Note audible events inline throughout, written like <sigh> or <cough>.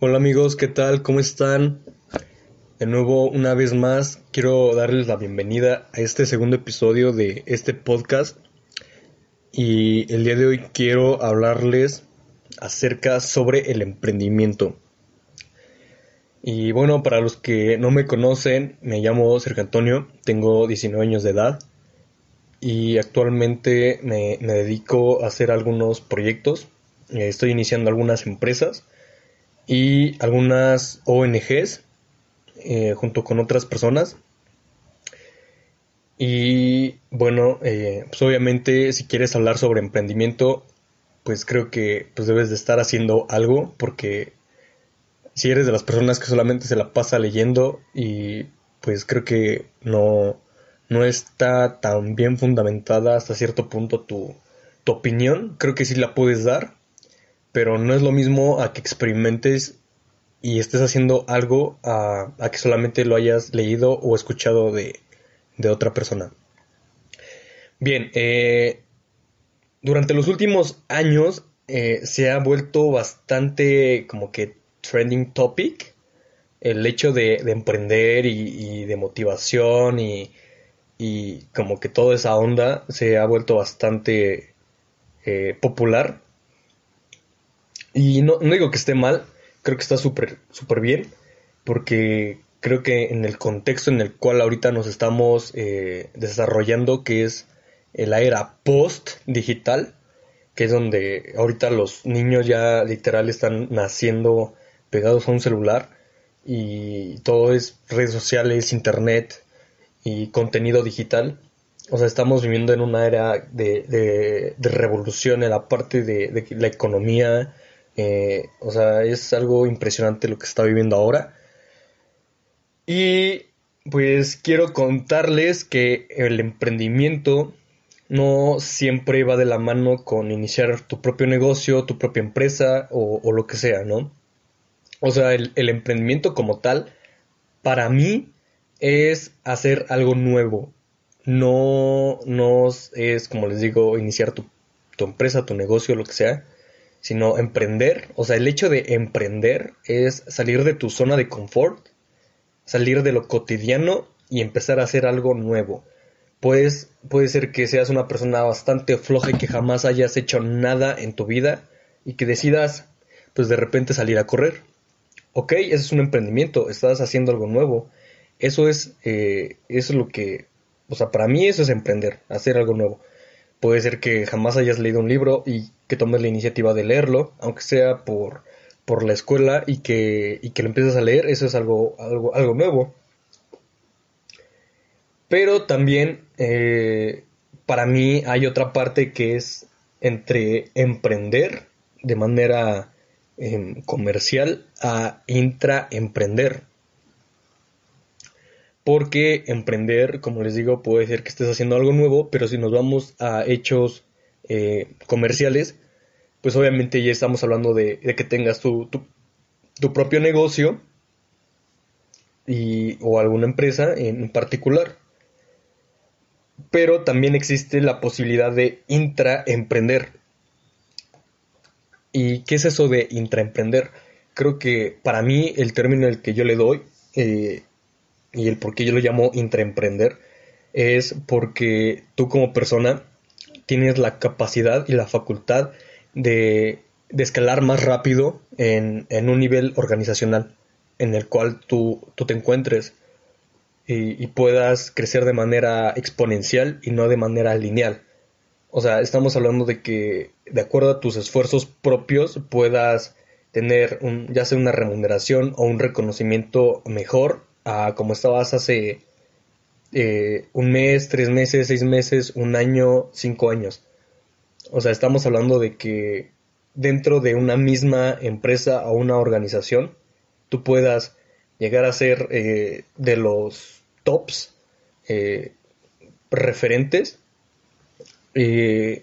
Hola amigos, ¿qué tal? ¿Cómo están? De nuevo, una vez más, quiero darles la bienvenida a este segundo episodio de este podcast. Y el día de hoy quiero hablarles acerca sobre el emprendimiento. Y bueno, para los que no me conocen, me llamo Sergio Antonio, tengo 19 años de edad y actualmente me, me dedico a hacer algunos proyectos. Estoy iniciando algunas empresas y algunas ONGs eh, junto con otras personas. Y bueno, eh, pues obviamente si quieres hablar sobre emprendimiento, pues creo que pues debes de estar haciendo algo porque si eres de las personas que solamente se la pasa leyendo y pues creo que no, no está tan bien fundamentada hasta cierto punto tu, tu opinión, creo que sí la puedes dar, pero no es lo mismo a que experimentes y estés haciendo algo a, que solamente lo hayas leído o escuchado de, otra persona. Bien, eh, durante los últimos años eh, se ha vuelto bastante como que trending topic el hecho de, emprender y, de motivación y, y, como que toda esa onda se ha vuelto bastante eh, popular. Y no, no digo que esté mal, creo que está súper súper bien porque creo que en el contexto en el cual ahorita nos estamos eh, desarrollando, que es la era post digital, que es donde ahorita los niños ya literal están naciendo pegados a un celular y todo es redes sociales, internet y contenido digital. O sea, estamos viviendo en una era de, de revolución en la parte de, la economía, eh, o sea, es algo impresionante lo que está viviendo ahora. Y pues quiero contarles que el emprendimiento no siempre va de la mano con iniciar tu propio negocio, tu propia empresa o, lo que sea, ¿no? O sea, el, emprendimiento como tal, para mí, es hacer algo nuevo. No, no es, como les digo, iniciar tu, tu empresa, tu negocio, lo que sea sino emprender. O sea, el hecho de emprender es salir de tu zona de confort, salir de lo cotidiano y empezar a hacer algo nuevo. Pues puede ser que seas una persona bastante floja y que jamás hayas hecho nada en tu vida y que decidas, pues de repente salir a correr. Ok, ese es un emprendimiento, estás haciendo algo nuevo. Eso es, eh, eso es lo que, o sea, para mí eso es emprender, hacer algo nuevo. Puede ser que jamás hayas leído un libro y que tomes la iniciativa de leerlo, aunque sea por, por la escuela y que, y que lo empieces a leer, eso es algo, algo, algo nuevo. Pero también eh, para mí hay otra parte que es entre emprender de manera em, comercial a intraemprender. Porque emprender, como les digo, puede ser que estés haciendo algo nuevo, pero si nos vamos a hechos eh, comerciales, pues obviamente ya estamos hablando de, que tengas tu, propio negocio o alguna empresa en particular. Pero también existe la posibilidad de intraemprender. ¿Y qué es eso de intraemprender? Creo que para mí el término el que yo le doy eh, y el por qué yo lo llamo intraemprender es porque tú como persona tienes la capacidad y la facultad de, escalar más rápido en, un nivel organizacional en el cual tú, te encuentres y, puedas crecer de manera exponencial y no de manera lineal. O sea, estamos hablando de que de acuerdo a tus esfuerzos propios puedas tener un, ya sea una remuneración o un reconocimiento mejor a como estabas hace eh, un mes, tres meses, seis meses, un año, cinco años. O sea, estamos hablando de que dentro de una misma empresa o una organización, tú puedas llegar a ser eh, de los tops eh, referentes y,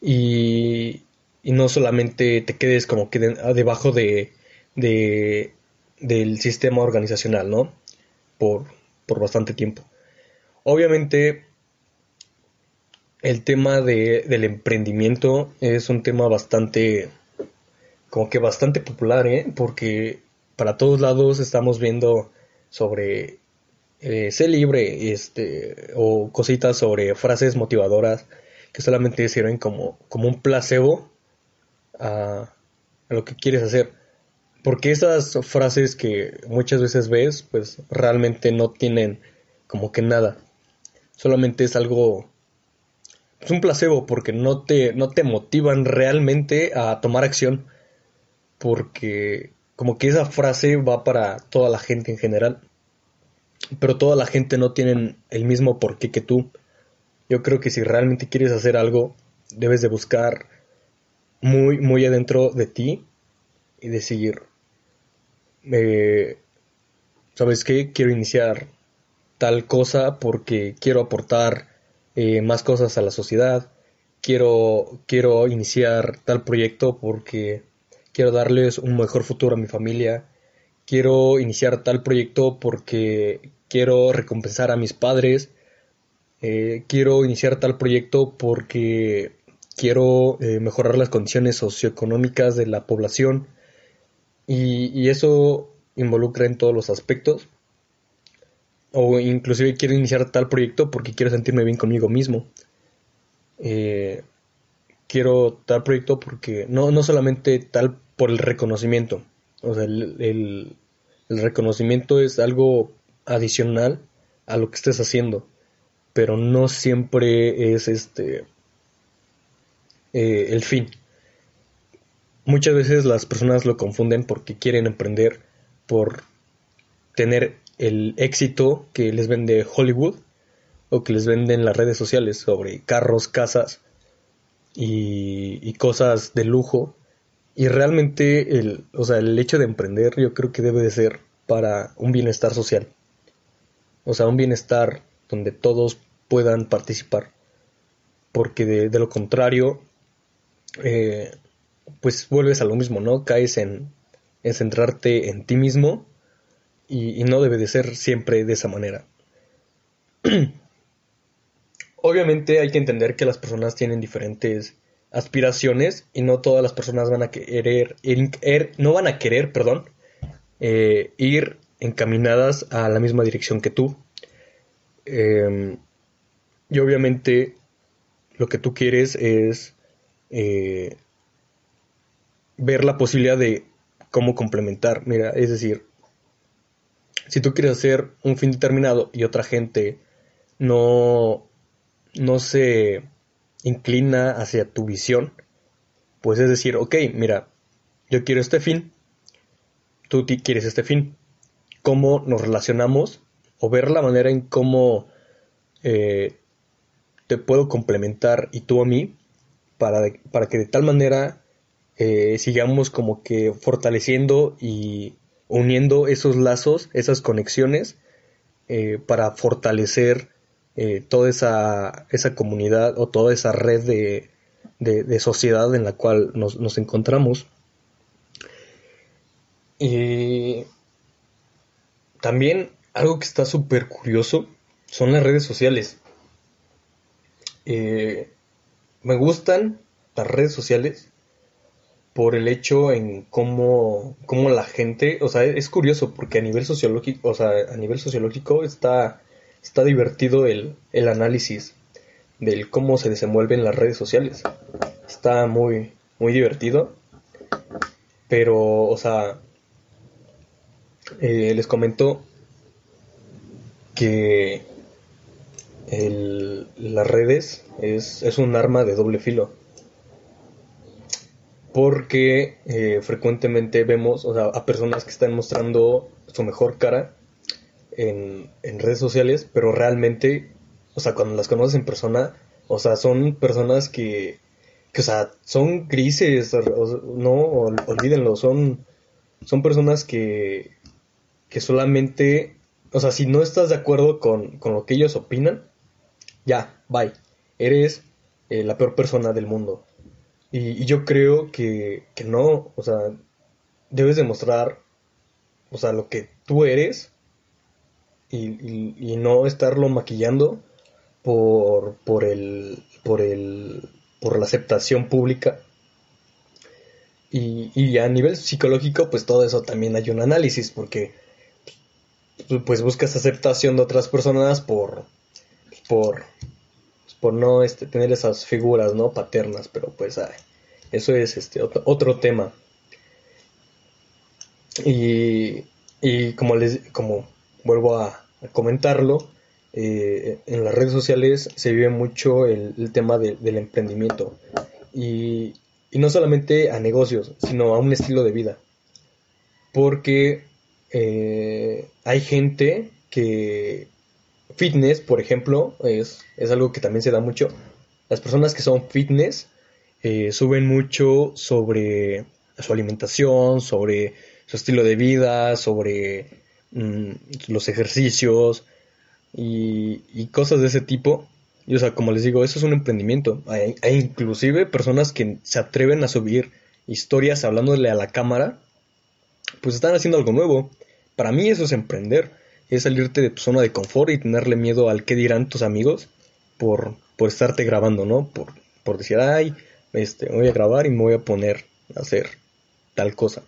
y, no solamente te quedes como que debajo de, de, del sistema organizacional, ¿no? Por, por bastante tiempo. Obviamente, el tema de, del emprendimiento es un tema bastante como que bastante popular, ¿eh? Porque para todos lados estamos viendo sobre eh, ser libre, este, o cositas sobre frases motivadoras que solamente sirven como, como un placebo a, a lo que quieres hacer. Porque esas frases que muchas veces ves, pues realmente no tienen como que nada. Solamente es algo es un placebo porque no te, no te motivan realmente a tomar acción. Porque como que esa frase va para toda la gente en general. Pero toda la gente no tiene el mismo porqué que tú. Yo creo que si realmente quieres hacer algo, debes de buscar muy, muy adentro de ti y decidir, eh, ¿sabes qué? Quiero iniciar tal cosa porque quiero aportar eh, más cosas a la sociedad, quiero, quiero iniciar tal proyecto porque quiero darles un mejor futuro a mi familia, quiero iniciar tal proyecto porque quiero recompensar a mis padres, eh, quiero iniciar tal proyecto porque quiero eh, mejorar las condiciones socioeconómicas de la población y, y, eso involucra en todos los aspectos o inclusive quiero iniciar tal proyecto porque quiero sentirme bien conmigo mismo. Eh, quiero tal proyecto porque no, no solamente tal por el reconocimiento. O sea, el, el, reconocimiento es algo adicional a lo que estés haciendo. Pero no siempre es este eh, el fin. Muchas veces las personas lo confunden porque quieren emprender por tener el éxito que les vende Hollywood o que les venden las redes sociales sobre carros, casas y, cosas de lujo. Y realmente el, o sea, el hecho de emprender yo creo que debe de ser para un bienestar social. O sea, un bienestar donde todos puedan participar. Porque de, lo contrario, eh, pues vuelves a lo mismo, ¿no? Caes en, en centrarte en ti mismo y, no debe de ser siempre de esa manera. <clears throat> Obviamente hay que entender que las personas tienen diferentes aspiraciones y no todas las personas van a querer, er, no van a querer, perdón, eh, ir encaminadas a la misma dirección que tú. Em, y obviamente lo que tú quieres es eh, ver la posibilidad de cómo complementar. Mira, es decir, si tú quieres hacer un fin determinado y otra gente no, no se inclina hacia tu visión, pues es decir, ok, mira, yo quiero este fin, tú quieres este fin, cómo nos relacionamos o ver la manera en cómo eh, te puedo complementar y tú a mí para, para que de tal manera eh, sigamos como que fortaleciendo y uniendo esos lazos, esas conexiones, eh, para fortalecer eh, toda esa, esa, comunidad o toda esa red de, de, sociedad en la cual nos, nos encontramos. También algo que está súper curioso son las redes sociales. Me gustan las redes sociales por el hecho en cómo, cómo la gente, o sea, es curioso porque a nivel sociológico, o sea, a nivel sociológico está, está divertido el, el análisis del cómo se desenvuelven las redes sociales. Está muy, muy divertido. Pero, o sea, eh, les comento que el, las redes es, es un arma de doble filo porque eh, frecuentemente vemos a personas que están mostrando su mejor cara en, redes sociales, pero realmente, o sea, cuando las conoces en persona, o sea, son personas que, que o sea, son grises, no, olvídenlo, son, son personas que, que solamente, o sea, si no estás de acuerdo con, lo que ellos opinan, ya, bye, eres eh, la peor persona del mundo. Y, yo creo que, no, o sea, debes demostrar, o sea, lo que tú eres y, no estarlo maquillando por, el, por, el, por la aceptación pública. y, a nivel psicológico, pues todo eso también hay un análisis, porque pues buscas aceptación de otras personas por, por, por no este, tener esas figuras, ¿no? Paternas, pero pues eso es este otro, tema. Y, y, como les como vuelvo a, comentarlo, eh, en las redes sociales se vive mucho el, tema del emprendimiento. Y, y no solamente a negocios, sino a un estilo de vida. Porque eh, hay gente que fitness, por ejemplo, es, es, algo que también se da mucho. Las personas que son fitness eh, suben mucho sobre su alimentación, sobre su estilo de vida, sobre mm, los ejercicios y, cosas de ese tipo. Y o sea, como les digo, eso es un emprendimiento. Hay, inclusive personas que se atreven a subir historias hablándole a la cámara, pues están haciendo algo nuevo. Para mí eso es emprender, es salirte de tu zona de confort y tenerle miedo al que dirán tus amigos por, por estarte grabando, ¿no? Por, por decir, ay, este, voy a grabar y me voy a poner a hacer tal cosa.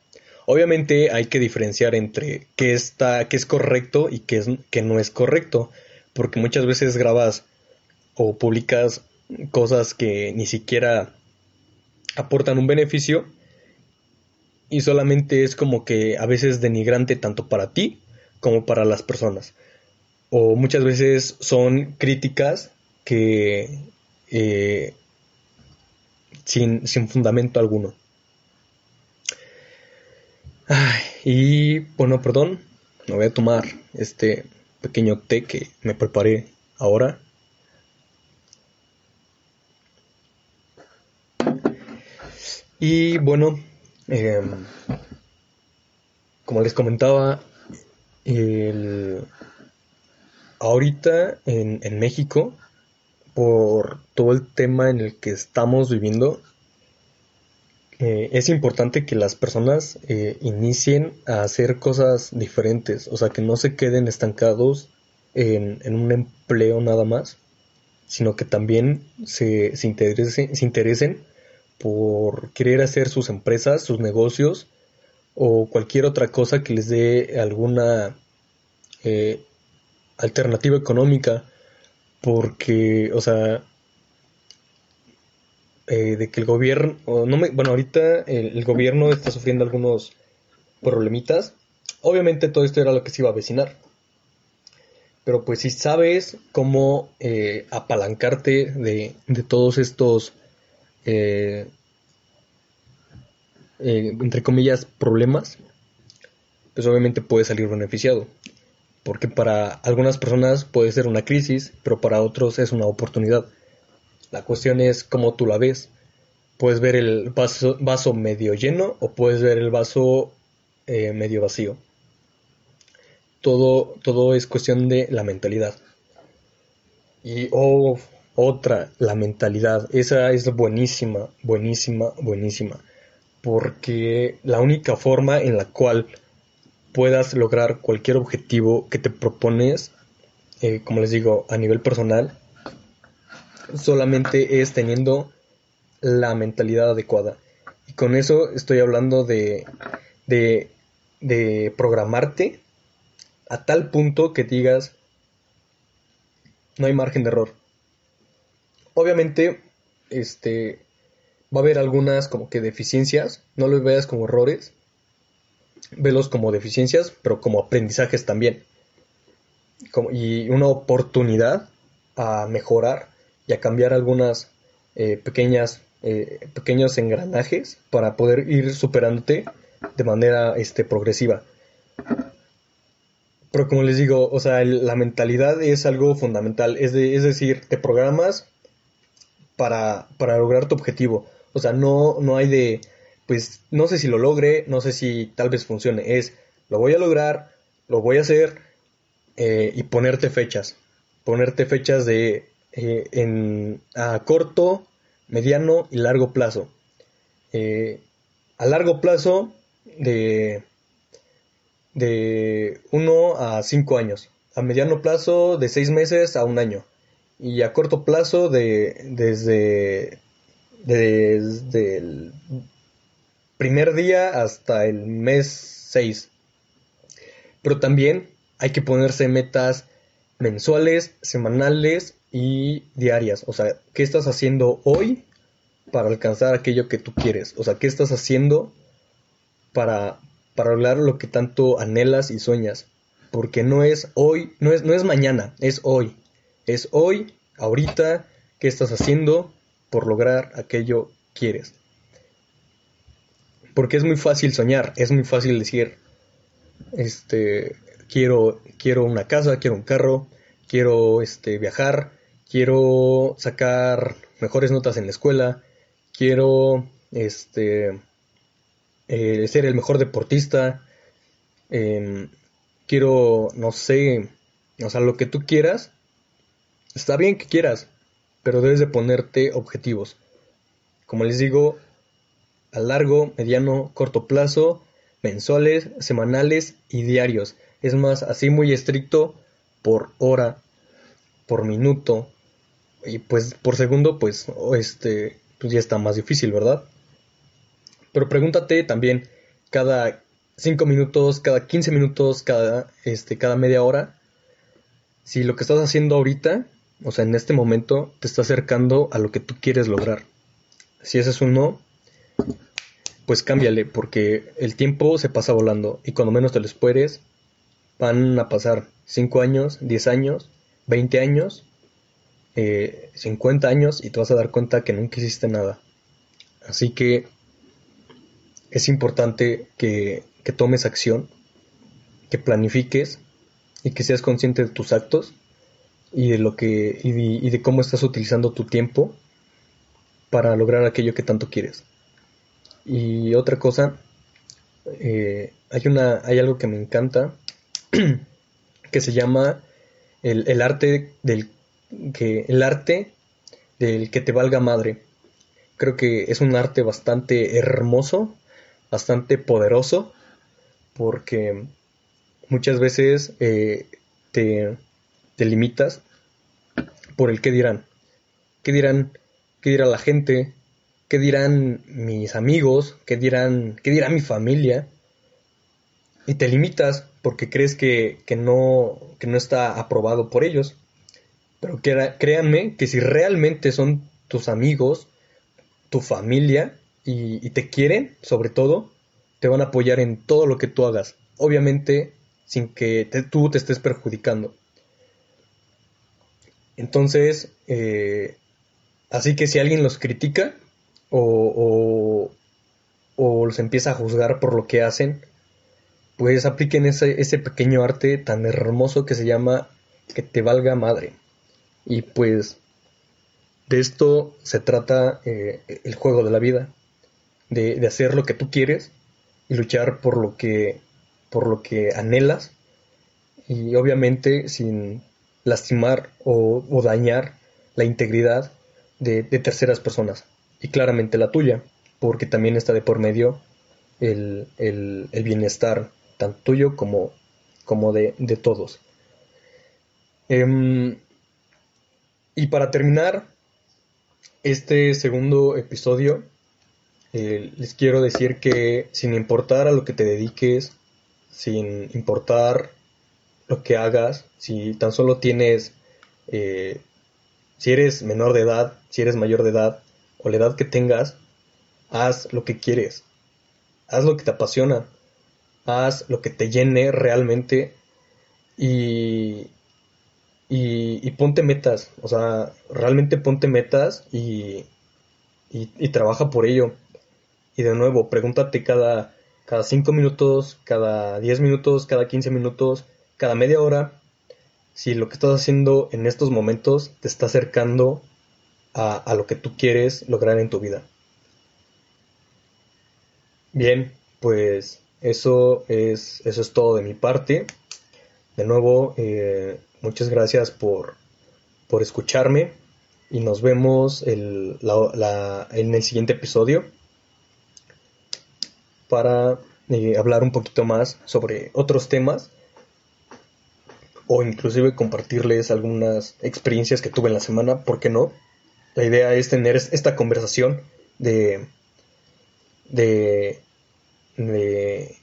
Obviamente hay que diferenciar entre qué está, qué es correcto y qué, es, qué no es correcto, porque muchas veces grabas o publicas cosas que ni siquiera aportan un beneficio y solamente es como que a veces denigrante tanto para ti como para las personas. O muchas veces son críticas que eh, sin, sin, fundamento alguno. y bueno, perdón, me voy a tomar este pequeño té que me preparé ahora. Y bueno, em, como les comentaba, ahorita en, México, por todo el tema en el que estamos viviendo, eh, es importante que las personas eh, inicien a hacer cosas diferentes, o sea, que no se queden estancados en, un empleo nada más, sino que también se, se interesen por querer hacer sus empresas, sus negocios o cualquier otra cosa que les dé alguna eh, alternativa económica porque, o sea, eh, de que el gobierno, no me, bueno, ahorita el, gobierno está sufriendo algunos problemitas. Obviamente todo esto era lo que se iba a avecinar. Pero pues si sabes cómo eh, apalancarte de, de todos estos eh, eh, entre comillas, problemas, pues obviamente puede salir beneficiado. Porque para algunas personas puede ser una crisis, pero para otros es una oportunidad. La cuestión es cómo tú la ves. Puedes ver el vaso, medio lleno o puedes ver el vaso eh, medio vacío. Todo, todo es cuestión de la mentalidad. Y oh, otra, la mentalidad. Esa es buenísima, buenísima, buenísima. Porque la única forma en la cual puedas lograr cualquier objetivo que te propones, eh, como les digo, a nivel personal, solamente es teniendo la mentalidad adecuada. Y con eso estoy hablando de, de, programarte a tal punto que digas, no hay margen de error. Obviamente, este, va a haber algunas como que deficiencias, no los veas como errores, velos como deficiencias, pero como aprendizajes también. y una oportunidad a mejorar y a cambiar algunas eh, pequeñas eh, pequeños engranajes para poder ir superándote de manera este, progresiva. Pero como les digo, o sea, la mentalidad es algo fundamental. Es, es decir, te programas para, para lograr tu objetivo. O sea, no, no hay de, pues no sé si lo logre, no sé si tal vez funcione. Es, lo voy a lograr, lo voy a hacer eh, y ponerte fechas. Ponerte fechas de eh, en, a corto, mediano y largo plazo. Eh, a largo plazo de, de 1 a 5 años. A mediano plazo de 6 meses a un año y a corto plazo de desde desde primer día hasta el mes 6. Pero también hay que ponerse metas mensuales, semanales y diarias. O sea, ¿qué estás haciendo hoy para alcanzar aquello que tú quieres? O sea, ¿qué estás haciendo para, para lograr lo que tanto anhelas y sueñas? Porque no es hoy, no es, no es mañana, es hoy. Es hoy, ahorita, ¿qué estás haciendo por lograr aquello que quieres? Porque es muy fácil soñar, es muy fácil decir, este, quiero, quiero una casa, quiero un carro, quiero este, viajar, quiero sacar mejores notas en la escuela, quiero este, eh, ser el mejor deportista, em, quiero, no sé, o sea, lo que tú quieras, está bien que quieras, pero debes de ponerte objetivos. Como les digo, a largo, mediano, corto plazo, mensuales, semanales y diarios. Es más, así muy estricto por hora, por minuto y pues por segundo, pues este, pues ya está más difícil, ¿verdad? Pero pregúntate también cada 5 minutos, cada 15 minutos, cada, este, cada media hora, si lo que estás haciendo ahorita, o sea, en este momento, te está acercando a lo que tú quieres lograr. Si ese es un no, pues cámbiale, porque el tiempo se pasa volando y cuando menos te lo esperes, van a pasar 5 años, 10 años, 20 años, 50 eh, años y te vas a dar cuenta que nunca hiciste nada. Así que es importante que, tomes acción, que planifiques y que seas consciente de tus actos y de lo que y de, cómo estás utilizando tu tiempo para lograr aquello que tanto quieres. Y otra cosa, eh, hay una hay algo que me encanta <clears throat> que se llama el, arte del que el arte del que te valga madre. Creo que es un arte bastante hermoso, bastante poderoso, porque muchas veces eh, te, te, limitas por el qué dirán. ¿Qué dirán? ¿Qué dirá la gente? ¿Qué dirán mis amigos? ¿Qué dirán, dirá mi familia? Y te limitas porque crees que, no, no está aprobado por ellos. Pero créanme que si realmente son tus amigos, tu familia y, te quieren, sobre todo, te van a apoyar en todo lo que tú hagas. Obviamente sin que tú te estés perjudicando. Entonces, eh, así que si alguien los critica o, o los empieza a juzgar por lo que hacen, pues apliquen ese, ese pequeño arte tan hermoso que se llama que te valga madre. Y pues de esto se trata eh, el juego de la vida, de, hacer lo que tú quieres y luchar por lo que, por lo que anhelas y obviamente sin lastimar o, dañar la integridad de, terceras personas y claramente la tuya, porque también está de por medio el, el, el bienestar tanto tuyo como, como de, todos. Em, y para terminar este segundo episodio, eh, les quiero decir que sin importar a lo que te dediques, sin importar lo que hagas, si tan solo tienes, eh, si eres menor de edad, si eres mayor de edad, o la edad que tengas, haz lo que quieres, haz lo que te apasiona, haz lo que te llene realmente. Y, y, ponte metas, o sea, realmente ponte metas y, y, trabaja por ello. Y de nuevo, pregúntate cada, cada 5 minutos, cada 10 minutos, cada 15 minutos, cada media hora, si lo que estás haciendo en estos momentos te está acercando a, a lo que tú quieres lograr en tu vida. Bien, pues eso es, eso es todo de mi parte. De nuevo, eh, muchas gracias por, por escucharme y nos vemos en el siguiente episodio para eh, hablar un poquito más sobre otros temas o inclusive compartirles algunas experiencias que tuve en la semana, ¿por qué no? La idea es tener esta conversación de, de de,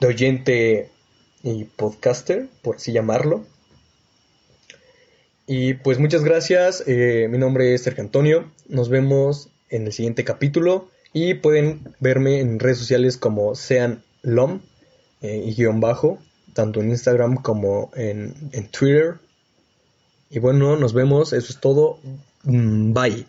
de oyente y podcaster, por así llamarlo. Y pues muchas gracias, eh, mi nombre es Sergio Antonio, nos vemos en el siguiente capítulo y pueden verme en redes sociales como sean LOM eh, y guion bajo, tanto en Instagram como en, en Twitter. Y bueno, nos vemos, eso es todo, mm, bye.